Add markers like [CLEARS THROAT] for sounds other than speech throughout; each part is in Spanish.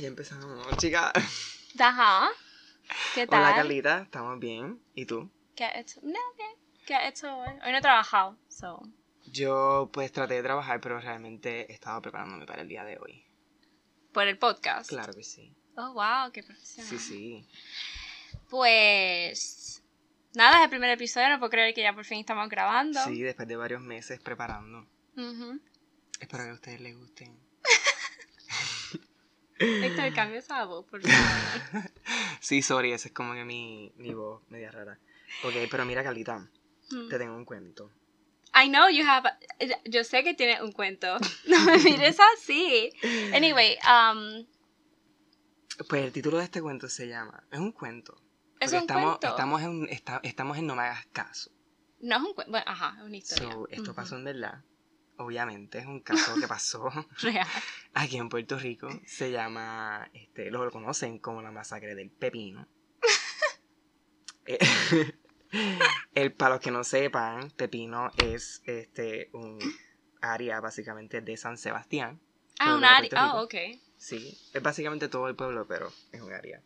ya empezamos, chicas. Ajá. ¿Qué tal? Hola, Carlita, ¿estamos bien? ¿Y tú? ¿Qué has hecho? No, bien. ¿Qué has hecho hoy? Hoy no he trabajado, so. Yo, pues, traté de trabajar, pero realmente he estado preparándome para el día de hoy. Por el podcast. Claro que sí. Oh, wow, qué profesional. Sí, sí. Pues. Nada, es el primer episodio, no puedo creer que ya por fin estamos grabando. Sí, después de varios meses preparando. Espero que a ustedes les gusten. [LAUGHS] Héctor, cambia esa voz, por [LAUGHS] favor. Sí, sorry, esa es como que mi, mi voz media rara. Ok, pero mira, Carlita, Mm. te tengo un cuento. I know you have. Yo sé que tienes un cuento. [LAUGHS] No me mires así. Anyway, um, Pues el título de este cuento se llama... Es un cuento. es un estamos, cuento. Estamos en, esta- estamos en No me hagas caso. No es un cuento. Bueno, ajá, es una historia. So, esto pasó en verdad. Obviamente, es un caso que pasó [LAUGHS] Real. aquí en Puerto Rico. Se llama, este, lo conocen como la masacre del pepino. [LAUGHS] Eh, [LAUGHS] el, para los que no sepan, Pepino es este un área básicamente de San Sebastián. Ah, un área. Ah, Rico. ok. Sí, es básicamente todo el pueblo, pero es un área.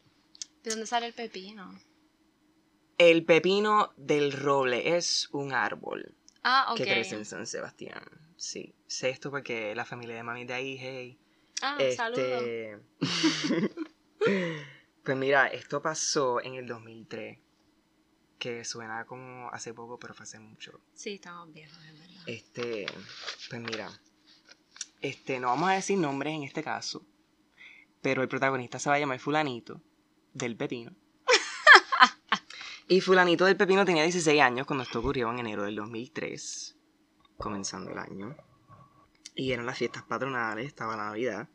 ¿De dónde sale el pepino? El pepino del roble es un árbol Ah, que crece en San Sebastián. Sí, sé esto porque la familia de mami es de ahí, hey. Ah, Este, saludos. [LAUGHS] pues mira, esto pasó en el 2003, que suena como hace poco, pero fue hace mucho. Sí, estamos viejos, es verdad. Este, pues mira, este, no vamos a decir nombres en este caso, pero el protagonista se va a llamar Fulanito del Pepino. [LAUGHS] y Fulanito del Pepino tenía 16 años cuando esto ocurrió en enero del 2003, comenzando el año. Y eran las fiestas patronales, estaba la Navidad.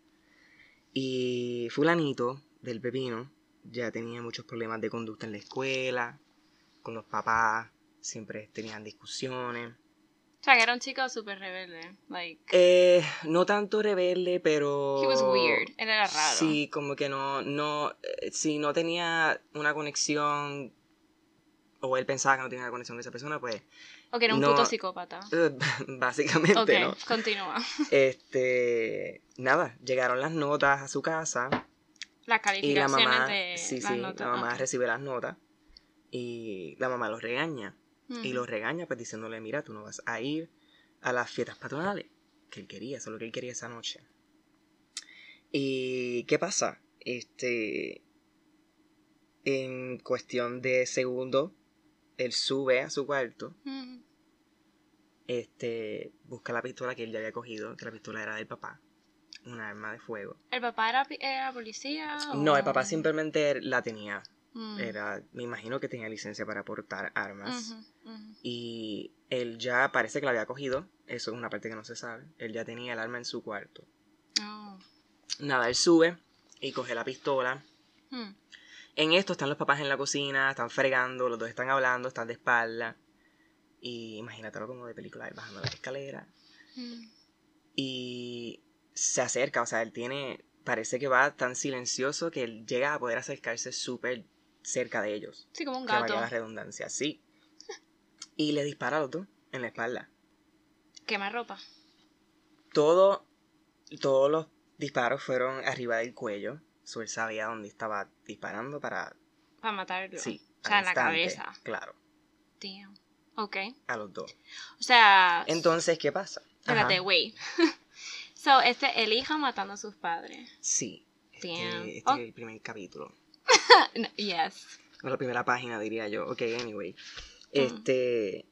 Y Fulanito del Pepino ya tenía muchos problemas de conducta en la escuela, con los papás, siempre tenían discusiones. O sea, que era un chico súper rebelde. Like, Eh, no tanto rebelde, pero... he was weird. Él era raro. Sí, como que no, no, eh, si no tenía una conexión, o él pensaba que no tenía una conexión con esa persona, pues, O que era un no- puto psicópata. [LAUGHS] básicamente, ¿no? continúa. [LAUGHS] Este, nada, llegaron las notas a su casa Las y la calificaciones mamá, de sí, las sí, notas. la mamá recibe las notas y la mamá los regaña. Y los regaña pues diciéndole, mira, tú no vas a ir a las fiestas patronales. Que él quería, eso es lo que él quería esa noche. ¿Y qué pasa? Este, en cuestión de segundos, él sube a su cuarto, Ujú. este, busca la pistola que él ya había cogido, que la pistola era del papá, una arma de fuego. ¿El papá era, era policía? o- No, el papá simplemente la tenía, Mm. era, me imagino que tenía licencia para portar armas. Y él ya parece que la había cogido. Eso es una parte que no se sabe. Él ya tenía el arma en su cuarto. Oh. Nada, él sube y coge la pistola. Hmm. En esto están los papás en la cocina, están fregando, los dos están hablando, están de espalda. Y imagínatelo como de película, él bajando la escalera. Mm. Y se acerca, o sea, él tiene, parece que va tan silencioso que él llega a poder acercarse súper cerca de ellos. Sí, como un Que gato. valga la redundancia, sí. Y le dispara a los dos en la espalda. Quema ropa. todo, todos los disparos fueron arriba del cuello. So, él sabía dónde estaba disparando para... Para matarlo. Sí. O sea, en la cabeza. Claro, Damn. Ok. a los dos. O sea. Entonces, ¿qué pasa? Espérate, wait. [LAUGHS] so, este, el hijo matando a sus padres. Sí. Este, Damn. este Oh. es el primer capítulo. [LAUGHS] No, yes. O la primera página, diría yo. Ok, anyway. Mm. Este...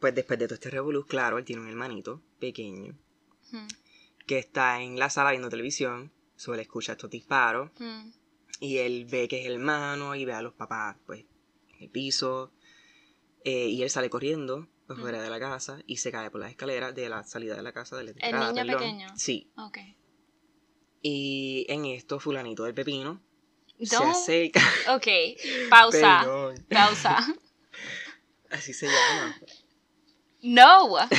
Pues después de todo este revolú, claro, él tiene un hermanito pequeño Hmm. que está en la sala viendo televisión. So, él escucha estos disparos. Hmm. Y él ve que es el hermano y ve a los papás, pues, en el piso. Eh, y él sale corriendo por Mm. fuera de la casa y se cae por las escaleras de la salida de la casa de la ¿El niño perdón. pequeño? Sí. Ok. Y en esto, fulanito del pepino se Don't- acerca. [LAUGHS] Ok. Pausa. Perdón. Pausa. [LAUGHS] Así se llama. No. [LAUGHS]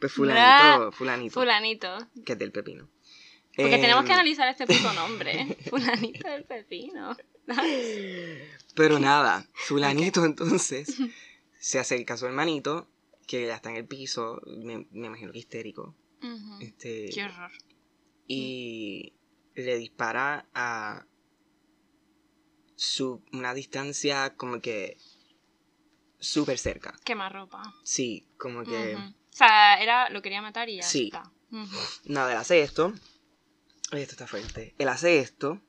Pues fulanito, fulanito, Fulanito. que es del pepino. Porque tenemos Em, que analizar este puto [LAUGHS] nombre. Fulanito del pepino. Pero nada, [LAUGHS] fulanito entonces se acerca a su hermanito, que ya está en el piso, me, me imagino que histérico. Ujú. Este, Qué horror. y le dispara a su, una distancia como que súper cerca. Quema ropa. Sí, como que... O sea, era, lo quería matar y ya Sí. está. Nada, hace esto. Esto está fuerte. Él hace esto.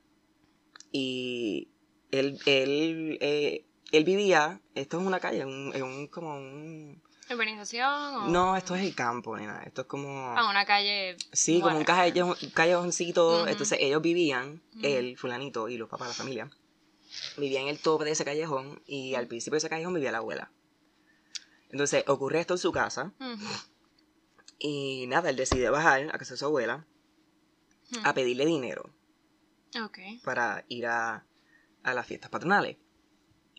Y él, él, eh, él vivía. Esto es una calle, un, en un, como un. ¿Urbanización o...? No, esto es el campo, nena. Esto es como. Ah, una calle... sí, como un callejón, callejoncito. Entonces ellos vivían, Ujú. él, Fulanito y los papás, la familia. Vivían en el tope de ese callejón. Y al principio de ese callejón vivía la abuela. Entonces ocurre esto en su casa. Y nada, él decide bajar a casa de su abuela A pedirle dinero. Para ir a, a las fiestas patronales.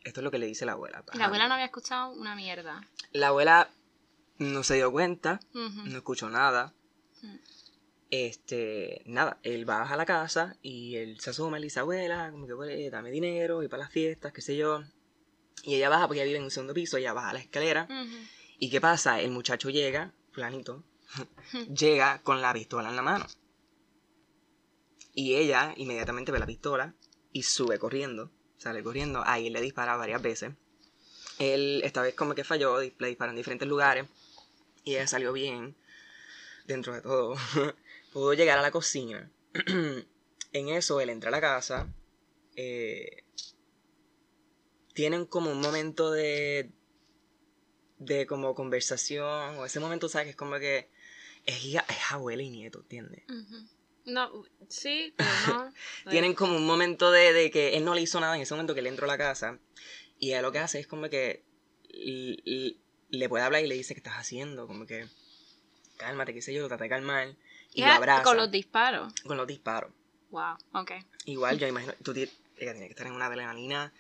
Esto es lo que le dice la abuela. La abuela no había escuchado una mierda. La abuela no se dio cuenta, no escuchó nada. Este, nada, él va a la casa y él se asoma y le dice, abuela, como que "Pues, dame dinero y para las fiestas, qué sé yo. Y ella baja porque ella vive en un segundo piso, ella baja la escalera. ¿Y qué pasa? El muchacho llega, planito, [LAUGHS] llega con la pistola en la mano. Y ella inmediatamente ve la pistola y sube corriendo, sale corriendo. Ahí le dispara varias veces. Él esta vez como que falló, le en diferentes lugares. Y ella salió bien, dentro de todo. [LAUGHS] Pudo llegar a la cocina. [CLEARS THROAT] en eso él entra a la casa. eh, tienen como un momento de de como conversación o ese momento sabes que es como que es, es abuela y nieto ¿entiendes? No, sí, pero no. [LAUGHS] tienen como un momento de, de que él no le hizo nada en ese momento que él entró a la casa y ella lo que hace es como que le puede hablar y le dice qué estás haciendo como que cálmate qué sé yo lo trata de calmar y lo Era abraza Con los disparos. con los disparos Wow, ok. igual yo [LAUGHS] imagino tú ella tiene que estar en una adrenalina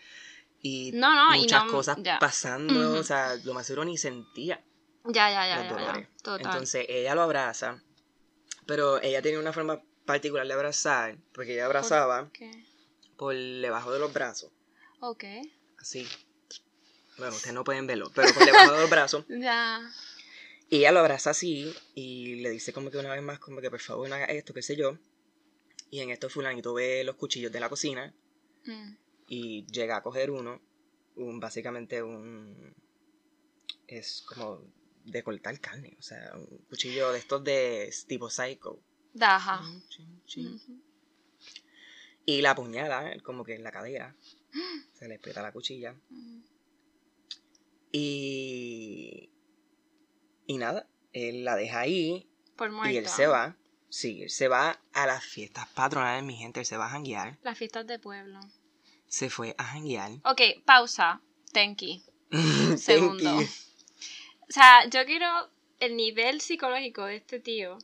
y No, no, y muchas no- cosas pasando o sea lo más seguro ni sentía Ya, ya, ya, los ya, ya. Total. Entonces ella lo abraza, pero ella tiene una forma particular de abrazar, porque ella abrazaba ¿Qué? por debajo de los brazos, Ok. así. Bueno, ustedes no pueden verlo, pero por debajo de los brazos. [LAUGHS] Ya. Y ella lo abraza así y le dice como que una vez más, como que por favor no haga esto, qué sé yo. Y en esto fulanito ve los cuchillos de la cocina Mm. y llega a coger uno, un básicamente un... es como de cortar carne, o sea, un cuchillo de estos de tipo psycho. Daja. Chin, chin. Ujú. Y la apuñala, como que en la cadera. [GASPS] Se le aprieta la cuchilla. Mm. Y. Y nada, él la deja ahí Por muerto. y él se va. Sí, él se va a las fiestas patronales, mi gente. Él se va a janguear. Las fiestas de pueblo. Se fue a janguear. Ok, pausa. Tenki. [LAUGHS] Segundo. Thank you. O sea, yo quiero el nivel psicológico de este tío.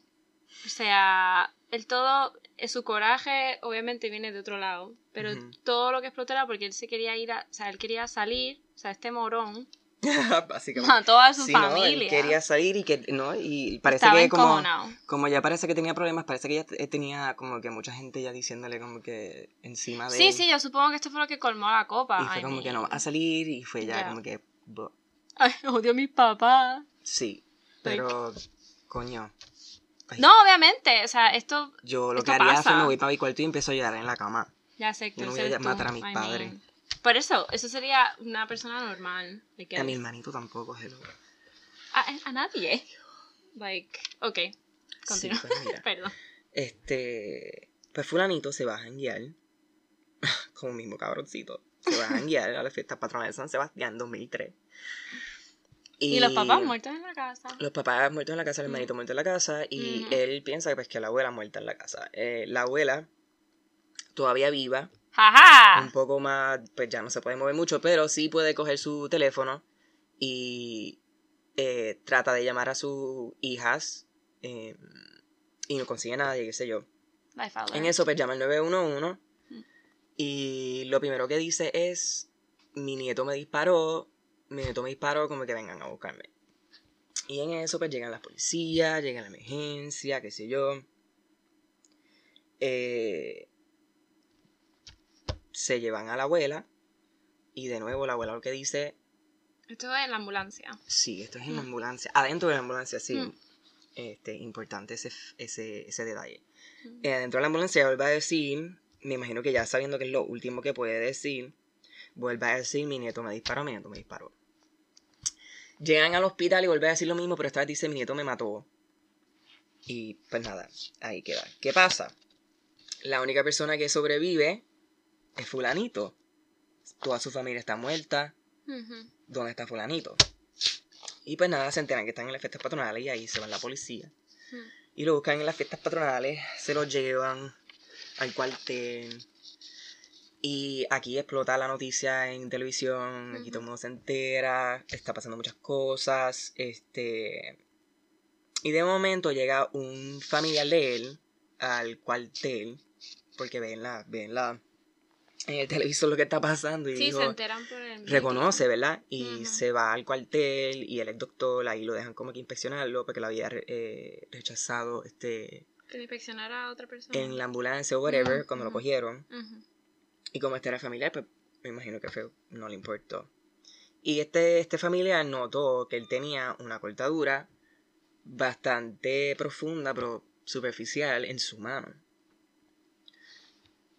O sea, el todo, eh, su coraje obviamente viene de otro lado, pero todo lo que explotó era porque él se quería ir, a, o sea, él quería salir, o sea, este morón, [LAUGHS] Básicamente. a toda su Sí, no, él familia. quería salir y que no, y parece Estaba que como, como ya parece que tenía problemas, parece que ya t- tenía como que mucha gente ya diciéndole como que encima de Sí, él. sí, yo supongo que esto fue lo que colmó la copa. Y fue I como que no va a salir y fue ya Ya. como que... Ay, [LAUGHS] odio a mis papás. Sí, pero coño, Ay. No, obviamente, o sea, esto yo lo Esto que haría es me voy para mi cuarto y empiezo a llorar en la cama. ya sé que Yo no voy a matar tú, a mis I mean. padres. Por eso, eso sería una persona normal. like, A mi hermanito tampoco, hello. a, a nadie. Like, ok, continúa. pues mira. [LAUGHS] Perdón. Este, pues fulanito se va a janguear, [LAUGHS] como mismo cabroncito, se va a janguear a la fiesta patronal de San Sebastián 2003. Y, los papás muertos en la casa. Los papás muertos en la casa, el hermanito muerto en la casa, y Ujú. él piensa pues, que la abuela muerta en la casa. Eh, la abuela, todavía viva, un ¡Jaja! poco más, pues ya no se puede mover mucho, pero sí puede coger su teléfono y eh, trata de llamar a sus hijas eh, y no consigue nadie, qué sé yo. En eso pues llama al 911 Mm. y lo primero que dice es, mi nieto me disparó, mi nieto me disparó, como que vengan a buscarme. Y en eso pues llegan las policías, llega la emergencia, qué sé yo. Eh, se llevan a la abuela y de nuevo la abuela lo que dice, Esto es en la ambulancia. sí, esto es en la ambulancia, adentro de la ambulancia, sí. Mm. Este, importante ese, ese, ese detalle. Mm. Eh, dentro de la ambulancia vuelve a decir, me imagino que ya sabiendo que es lo último que puede decir, vuelve a decir, mi nieto me disparó, mi nieto me disparó. Llegan al hospital y vuelve a decir lo mismo, pero esta vez dice, mi nieto me mató. Y pues nada, ahí queda. ¿Qué pasa? La única persona que sobrevive es fulanito. Toda su familia está muerta. ¿Dónde está fulanito? Y pues nada, se enteran que están en las fiestas patronales y ahí se va la policía. Y lo buscan en las fiestas patronales, se lo llevan al cuartel. Y aquí explota la noticia en televisión, aquí todo el mundo se entera, está pasando muchas cosas, este... Y de momento llega un familiar de él al cuartel, porque ven la, ven la, en el televisor lo que está pasando y Sí, dijo, se enteran por el reconoce, ¿verdad? Y se va al cuartel y él es doctor, ahí lo dejan como que inspeccionarlo porque lo había eh, rechazado este, Que inspeccionara a otra persona. en la ambulancia o whatever cuando lo cogieron. Y como este era familiar, pues me imagino que fue, no le importó. Y este, este familiar notó que él tenía una cortadura bastante profunda, pero superficial en su mano.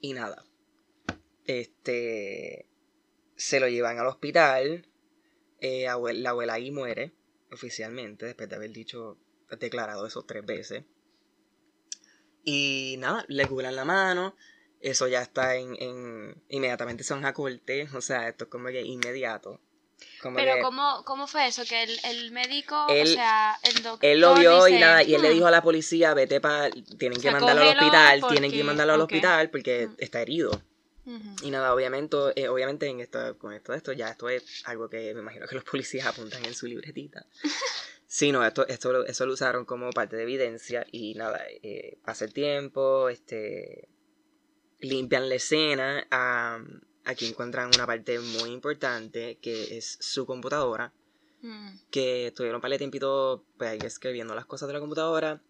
Y nada. Este. Se lo llevan al hospital. eh, la abuela ahí muere, oficialmente, después de haber dicho, declarado eso tres veces. Y nada, le cubran la mano. Eso ya está en, en- Inmediatamente son a corte. O sea, esto es como que inmediato. Como Pero que ¿cómo, ¿cómo fue eso? Que el, el médico, Él- o sea, el doctor él lo vio y nada, y él le "Hmm, dijo a la policía, vete para... Tienen que mandarlo al hospital, tienen que mandarlo al hospital porque Mm. está herido. ujú". Y nada, obviamente, eh, obviamente en esto, con esto de esto, ya esto es algo que me imagino que los policías apuntan en su libretita. [LAUGHS] Sí, no, esto, esto lo- eso lo usaron como parte de evidencia y nada, eh, pasa el tiempo, este, limpian la escena, aquí encuentran una parte muy importante que es su computadora, Mm. que estuvieron un par de tiempito, pues ahí escribiendo las cosas de la computadora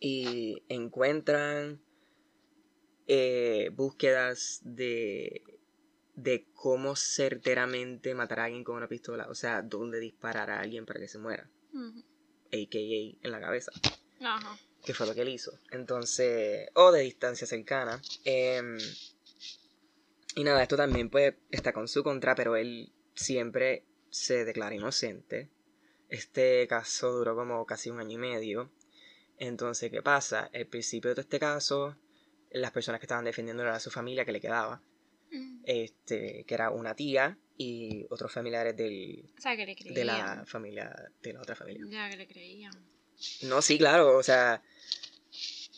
y encuentran eh, búsquedas de, de cómo certeramente matar a alguien con una pistola, o sea, dónde disparar a alguien para que se muera, a.k.a. en la cabeza, Ajá. Que fue lo que él hizo. Entonces, o de distancia cercana. em, y nada, esto también pues está con su contra, pero él siempre se declara inocente. Este caso duró como casi un año y medio. Entonces, ¿qué pasa? El principio de este caso, las personas que estaban defendiendo era su familia que le quedaba, Mm. este, que era una tía y otros familiares del, O sea, que le de la familia, de la otra familia. Ya, que le creían. No, sí, claro, o sea,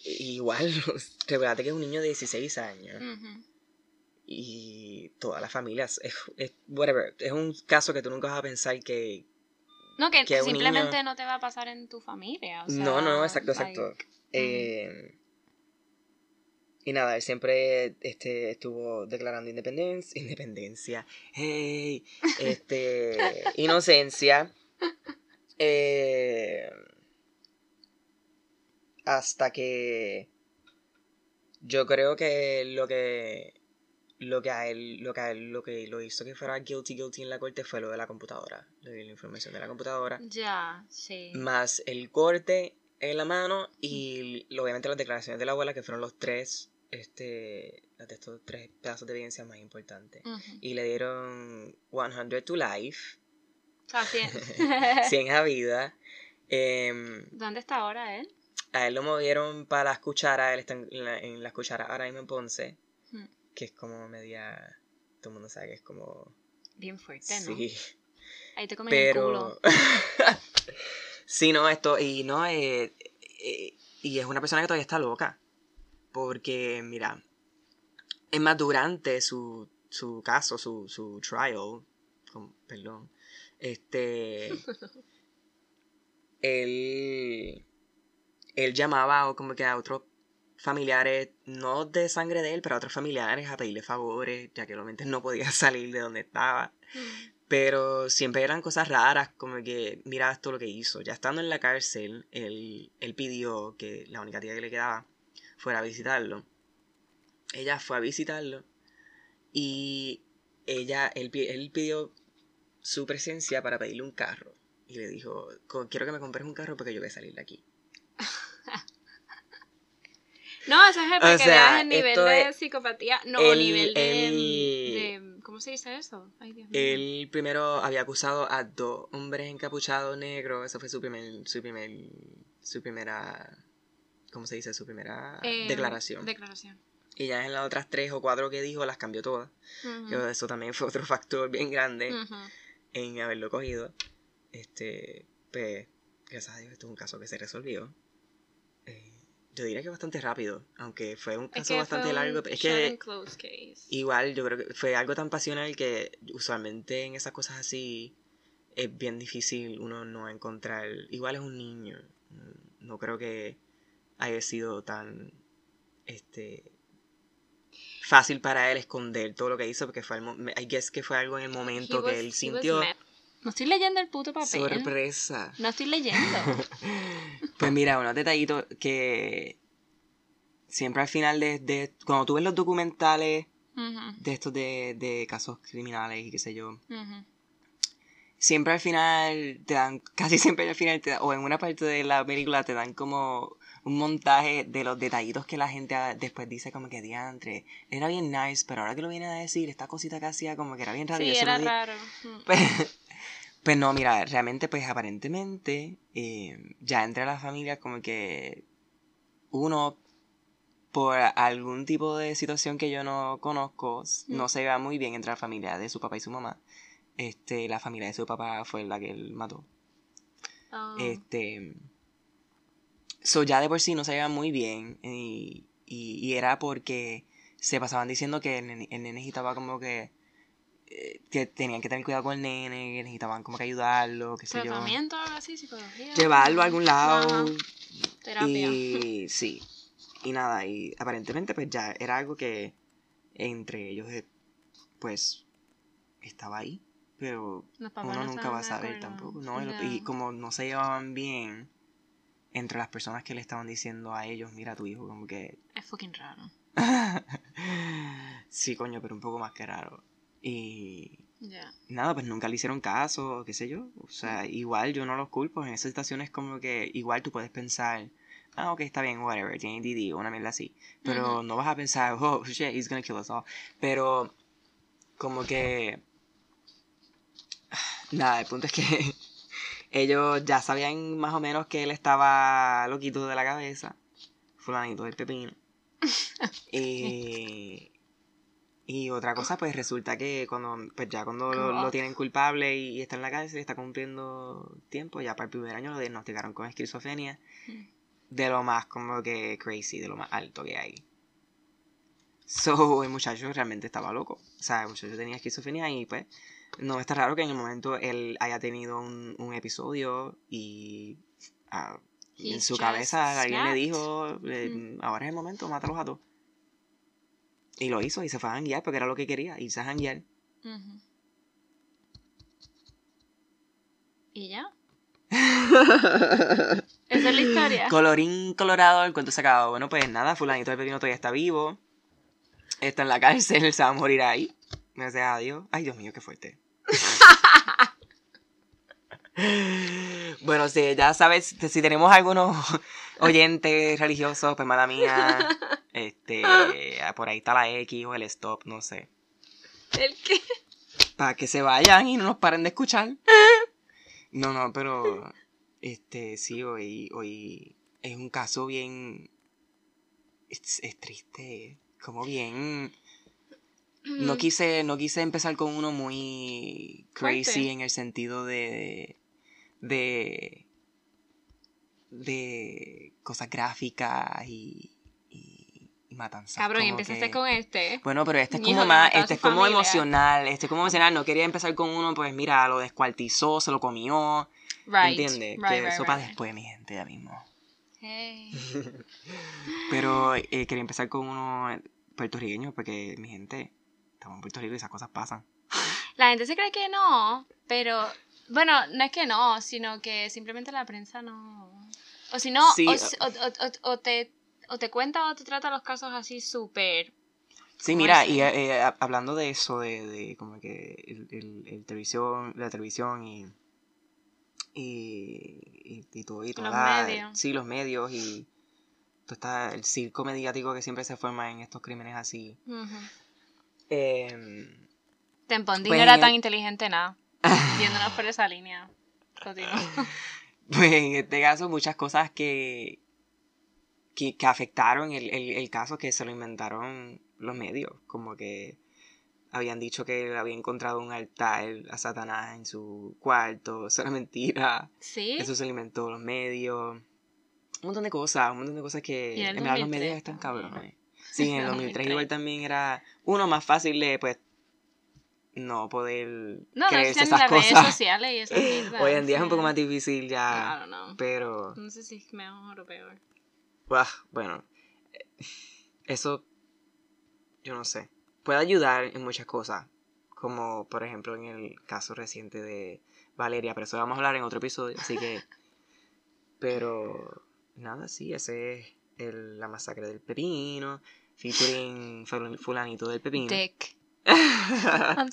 igual, [LAUGHS] recuerda que es un niño de 16 años y todas las familias, es, es- whatever, es un caso que tú nunca vas a pensar que... No, que, simplemente niño- no te va a pasar en tu familia. o sea, no, no, exacto, like, exacto. Eh, y nada, él siempre este, estuvo declarando independencia, [LAUGHS] independencia, hey, este, [LAUGHS] inocencia, eh, hasta que yo creo que lo que lo que a él lo que a él lo que lo hizo que fuera guilty guilty en la corte fue lo de la computadora, lo de la información de la computadora Ya, sí. más el corte en la mano y obviamente las declaraciones de la abuela que fueron los tres este de estos tres pedazos de evidencia más importantes y le dieron 100 to life O sea, sí. [LAUGHS] 100 a vida [LAUGHS] Em, ¿Dónde está ahora él? A él lo movieron para las cucharas él está en la, en las cucharas ahora mismo en Ponce Mm. que es como media todo el mundo sabe que es como Bien fuerte, ¿no? sí Ahí te comen el culo. [LAUGHS] sí no esto y no eh, eh, y es una persona que todavía está loca porque mira es más durante su, su caso su, su trial con- perdón este [LAUGHS] él él llamaba como que a otros familiares no de sangre de él pero a otros familiares a pedirle favores ya que obviamente no podía [LAUGHS] salir de donde estaba pero siempre eran cosas raras, como que mira esto lo que hizo. Ya estando en la cárcel, él, él pidió que la única tía que le quedaba fuera a visitarlo. Ella fue a visitarlo y ella, él, él pidió su presencia para pedirle un carro. y le dijo, "Co- quiero que me compres un carro porque yo voy a salir de aquí. [LAUGHS] No, eso es para O que sea, veas el nivel de es- psicopatía. No, él- nivel de, ¿Cómo se dice eso? Ay, Dios mío. Él primero había acusado a dos hombres encapuchados negros, esa fue su primer, su primer, su primera, ¿cómo se dice? Su primera Eh, declaración. Declaración. y ya en las otras tres o cuatro que dijo las cambió todas. Eso también fue otro factor bien grande en haberlo cogido. Este, pues, gracias a Dios, esto es un caso que se resolvió. Yo diría que bastante rápido, aunque fue un Es caso que bastante largo. Es que and close case. igual yo creo que fue algo tan pasional que usualmente en esas cosas así es bien difícil uno no encontrar. Igual es un niño. No creo que haya sido tan este fácil para él esconder todo lo que hizo porque fue el I guess que fue algo en el momento He que was- él sintió. No estoy leyendo el puto papel. sorpresa. No estoy leyendo. [LAUGHS] Pues mira, unos detallitos que siempre al final de, de cuando tú ves los documentales de estos de, de casos criminales y qué sé yo, siempre al final te dan, [LAUGHS] casi siempre al final te dan- o en una parte de la película te dan como un montaje de los detallitos que la gente ah, después dice como que diantre, era bien nice, pero ahora que lo viene a decir, esta cosita que hacía como que era bien raro. Sí, era raro. [LAUGHS] Mm. Pues, pues no, mira, realmente pues aparentemente eh, ya entre las familias como que uno por algún tipo de situación que yo no conozco no Mm. se va muy bien entre la familia de su papá y su mamá. Este, la familia de su papá fue la que él mató. Oh. Este, so ya de por sí no se llevan muy bien y, y, y era porque se pasaban diciendo que el nene, el nene necesitaba como que eh, que tenían que tener cuidado con el nene, que necesitaban como que ayudarlo, qué sé yo. Tratamiento, algo así, psicología. Llevarlo a algún lado. Ajá, Terapia. Y sí. Y nada, y aparentemente pues ya era algo que entre ellos eh, pues estaba ahí, pero uno no nunca va a saber tampoco, ¿no? Y como no se llevaban bien entre las personas que le estaban diciendo a ellos, mira a tu hijo, como que... Es fucking raro. [LAUGHS] sí, coño, pero un poco más que raro. Y Ya. nada, pues nunca le hicieron caso, qué sé yo. O sea, igual yo no los culpo. En esas situaciones como que igual tú puedes pensar, ah, ok, está bien, whatever, tiene DD o una mierda así. Pero no vas a pensar, [LAUGHS] oh, shit, he's gonna kill us all. Pero como que... [SIGHS] Nada, el punto es que [LAUGHS] ellos ya sabían más o menos que él estaba loquito de la cabeza. Fulanito del pepino. [LAUGHS] y... Y otra cosa, pues resulta que cuando, pues ya cuando lo, lo tienen culpable y, y está en la cárcel, está cumpliendo tiempo, ya para el primer año lo diagnosticaron con esquizofrenia, de lo más como que crazy, de lo más alto que hay. So, el muchacho realmente estaba loco. O sea, el muchacho tenía esquizofrenia y pues no está raro que en el momento él haya tenido un, un episodio y ah, en su cabeza alguien le dijo, eh, ahora es el momento, mátalos a todos. Y lo hizo y se fue a janguear porque era lo que quería, irse a janguear. Ujú. ¿Y ya? [LAUGHS] Esa es la historia. Colorín colorado, el cuento se acabó. Bueno, pues nada, fulanito de pepino todavía está vivo. Está en la cárcel, se va a morir ahí. Gracias a Dios. Ay, Dios mío, qué fuerte. [LAUGHS] bueno, sí, ya sabes, si tenemos algunos [LAUGHS] oyentes religiosos, pues mala mía. Este, [LAUGHS] por ahí está la X o el stop, no sé. ¿El qué? Para que se vayan y no nos paren de escuchar. [LAUGHS] No, no, pero este sí, hoy, hoy es un caso bien. Es, es triste. Como bien. No Mm. quise, no quise empezar con uno muy crazy Fuerte. en el sentido de. de. de cosas gráficas y. matanzas. Cabrón, y empezaste que- con este. bueno, pero este es como más, este es como familia. emocional, este es como emocional, no quería empezar con uno, pues mira, lo descuartizó, se lo comió, Right. ¿entiendes? right, que right, eso para después, mi gente, ya mismo. Hey. [LAUGHS] Pero eh, quería empezar con uno puertorriqueño, porque mi gente, estamos en Puerto Rico y esas cosas pasan. La gente se cree que no, pero bueno, no es que no, sino que simplemente la prensa no. O si no, Sí, o- o- o- o te, o te cuenta o te trata los casos así súper. Sí, ¿Cómo mira, y eh, eh, hablando de eso, de, de como que el, el- el televisión, la televisión y, y, y, y todo, y Los toda- medios. Sí, los medios y todo está el circo mediático que siempre se forma en estos crímenes así. Ujú. Em, Tempondín Pues no era tan el- inteligente nada. [LAUGHS] Yéndonos por esa línea. Pues en este caso, muchas cosas que, que, que afectaron el, el, el caso que se lo inventaron los medios. Como que habían dicho que él había encontrado un altar a Satanás en su cuarto. [LAUGHS] Eso era mentira. ¿Sí? Eso se lo inventó los medios. Un montón de cosas, un montón de cosas que en verdad los 2003 medios están cabrones. Sí, en el En el 2003 2003. igual también era uno más fácil de pues no poder No, no creerse esas las redes cosas. sociales y esas [LAUGHS] Hoy en día es sí. un poco más difícil I ya, don't know. pero No sé si es mejor o peor. Ah, bueno, eh, eso yo no sé. Puede ayudar en muchas cosas, como por ejemplo en el caso reciente de Valeria, pero eso vamos a hablar en otro episodio, así que [LAUGHS] pero nada, sí, ese es el- la masacre del pepino, featuring ful- fulanito del pepino. Dick. [LAUGHS] I'm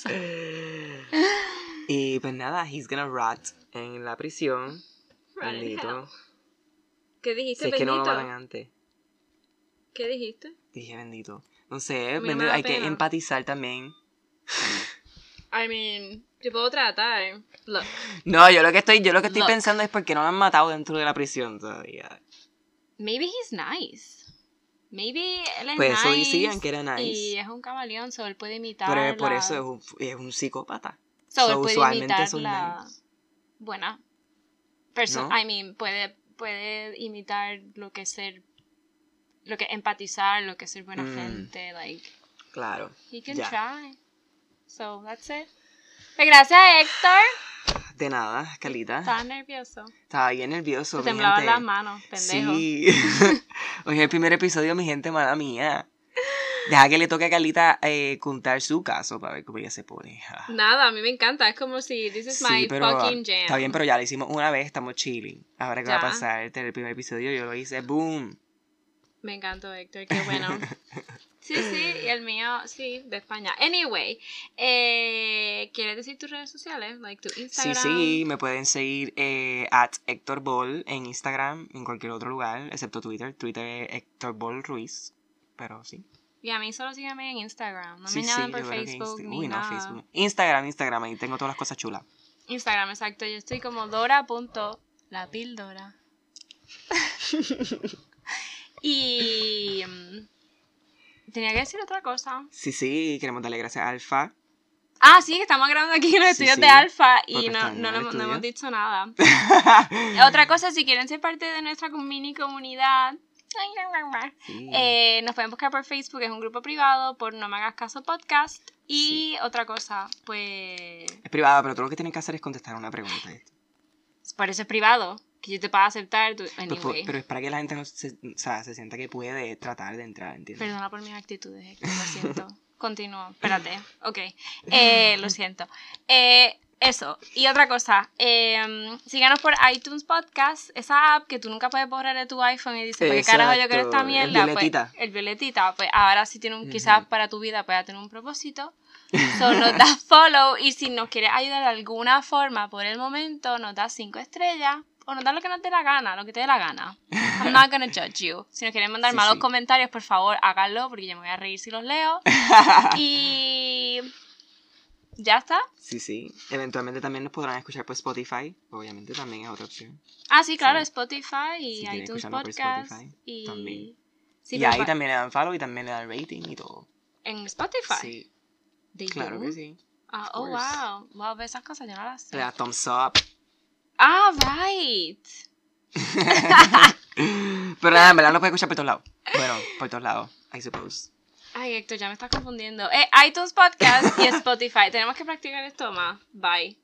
y pues nada, he's gonna rot en la prisión. Hell. ¿Qué dijiste, Si es que no lo bendito? matan antes. ¿Qué dijiste? Dije bendito. No sé, bendito, hay que empatizar también. I mean, yo puedo tratar. Look, No, yo lo que estoy, yo lo que estoy Look. pensando es porque no lo han matado dentro de la prisión todavía. maybe he's nice. Maybe él es Pues eso nice. decían que era nice. Y es un camaleón, so él puede imitar. Pero es por la- eso es un, es un psicópata. So, él So, puede usualmente imitar son la nice. buena persona. ¿No? I mean, puede, puede imitar lo que es ser, lo que empatizar, lo que es ser buena Mm. gente. Like, Claro. he can Ya. try. So, that's it. Pues gracias, Héctor. De nada, Calita. Estaba nervioso. Estaba bien nervioso. Te temblaban las manos, pendejo. Sí. [LAUGHS] Hoy es el primer episodio, mi gente, mala mía. Deja que le toque a Calita eh, contar su caso para ver cómo ella se pone. Ah. Nada, a mí me encanta. Es como si this is my Sí, pero fucking jam. está bien, pero ya lo hicimos una vez, estamos chilling. Ahora que va a pasar el primer episodio, yo lo hice, boom. Me encantó, Héctor, qué bueno. [LAUGHS] Sí, sí, y el mío, sí, de España. Anyway, eh, ¿quieres decir tus redes sociales? Like tu Sí, Instagram. sí, me pueden seguir eh, at Héctor Ball en Instagram, en cualquier otro lugar, excepto Twitter. Twitter es Héctor Ball Ruiz, pero sí. Y a mí solo síganme en Instagram. No sí, me sí, llamen por Facebook Insta- ni Uy, no, nada. Facebook. Instagram, Instagram, ahí tengo todas las cosas chulas. Instagram, exacto. Yo estoy como Dora.la píldora. [LAUGHS] y... mm, Tenía que decir otra cosa. Sí, sí, queremos darle gracias a Alfa. Ah, sí, que estamos grabando aquí en los Sí, estudios sí, de Alfa y no, no, no hemos dicho nada. [LAUGHS] Otra cosa, si quieren ser parte de nuestra mini comunidad, Sí. eh, nos pueden buscar por Facebook, es un grupo privado, por No Me Hagas Caso Podcast. Y otra cosa, pues. Es privada, pero todo lo que tienen que hacer es contestar una pregunta. Por eso es privado, que yo te pueda aceptar. Pero, Anyway, pero es para que la gente no se, o sea, se sienta que puede tratar de entrar, ¿entiendes? perdona por mis actitudes, lo siento. [LAUGHS] Continúo, espérate. Ok, [LAUGHS] eh, lo siento. Eh, eso, y otra cosa, eh, síganos por iTunes Podcast, esa app que tú nunca puedes borrar de tu iPhone y dices, ¿por qué carajo yo quiero esta Exacto, el mierda? Pues, violetita. el violetita, pues ahora sí tiene un, Ujú. quizás para tu vida pueda tener un propósito. [LAUGHS] So, nos das follow y si nos quieres ayudar de alguna forma por el momento, nos das cinco estrellas o nos das lo que nos dé la gana, lo que te dé la gana. I'm not gonna judge you. [LAUGHS] Si nos quieren mandar Sí, malos sí. comentarios, por favor, háganlo porque yo me voy a reír si los leo. [LAUGHS] y ya está. Sí, sí. Eventualmente también nos podrán escuchar por Spotify. Obviamente también es otra opción. Ah, sí, claro, Sí. Spotify y Si iTunes Podcast. Spotify, y también. Sí, y pero ahí pa- también le dan follow y también le dan rating y todo. en Spotify. Sí, They claro que sí. Ah, oh, wow. Wow, esas cosas yo no las sé. Le da thumbs up. Ah, right. [LAUGHS] Pero nada, en verdad lo puedes escuchar por todos lados. Bueno, por todos lados, I suppose. Ay, Héctor, ya me estás confundiendo. Eh, iTunes Podcast y Spotify. [LAUGHS] Tenemos que practicar esto más. Bye.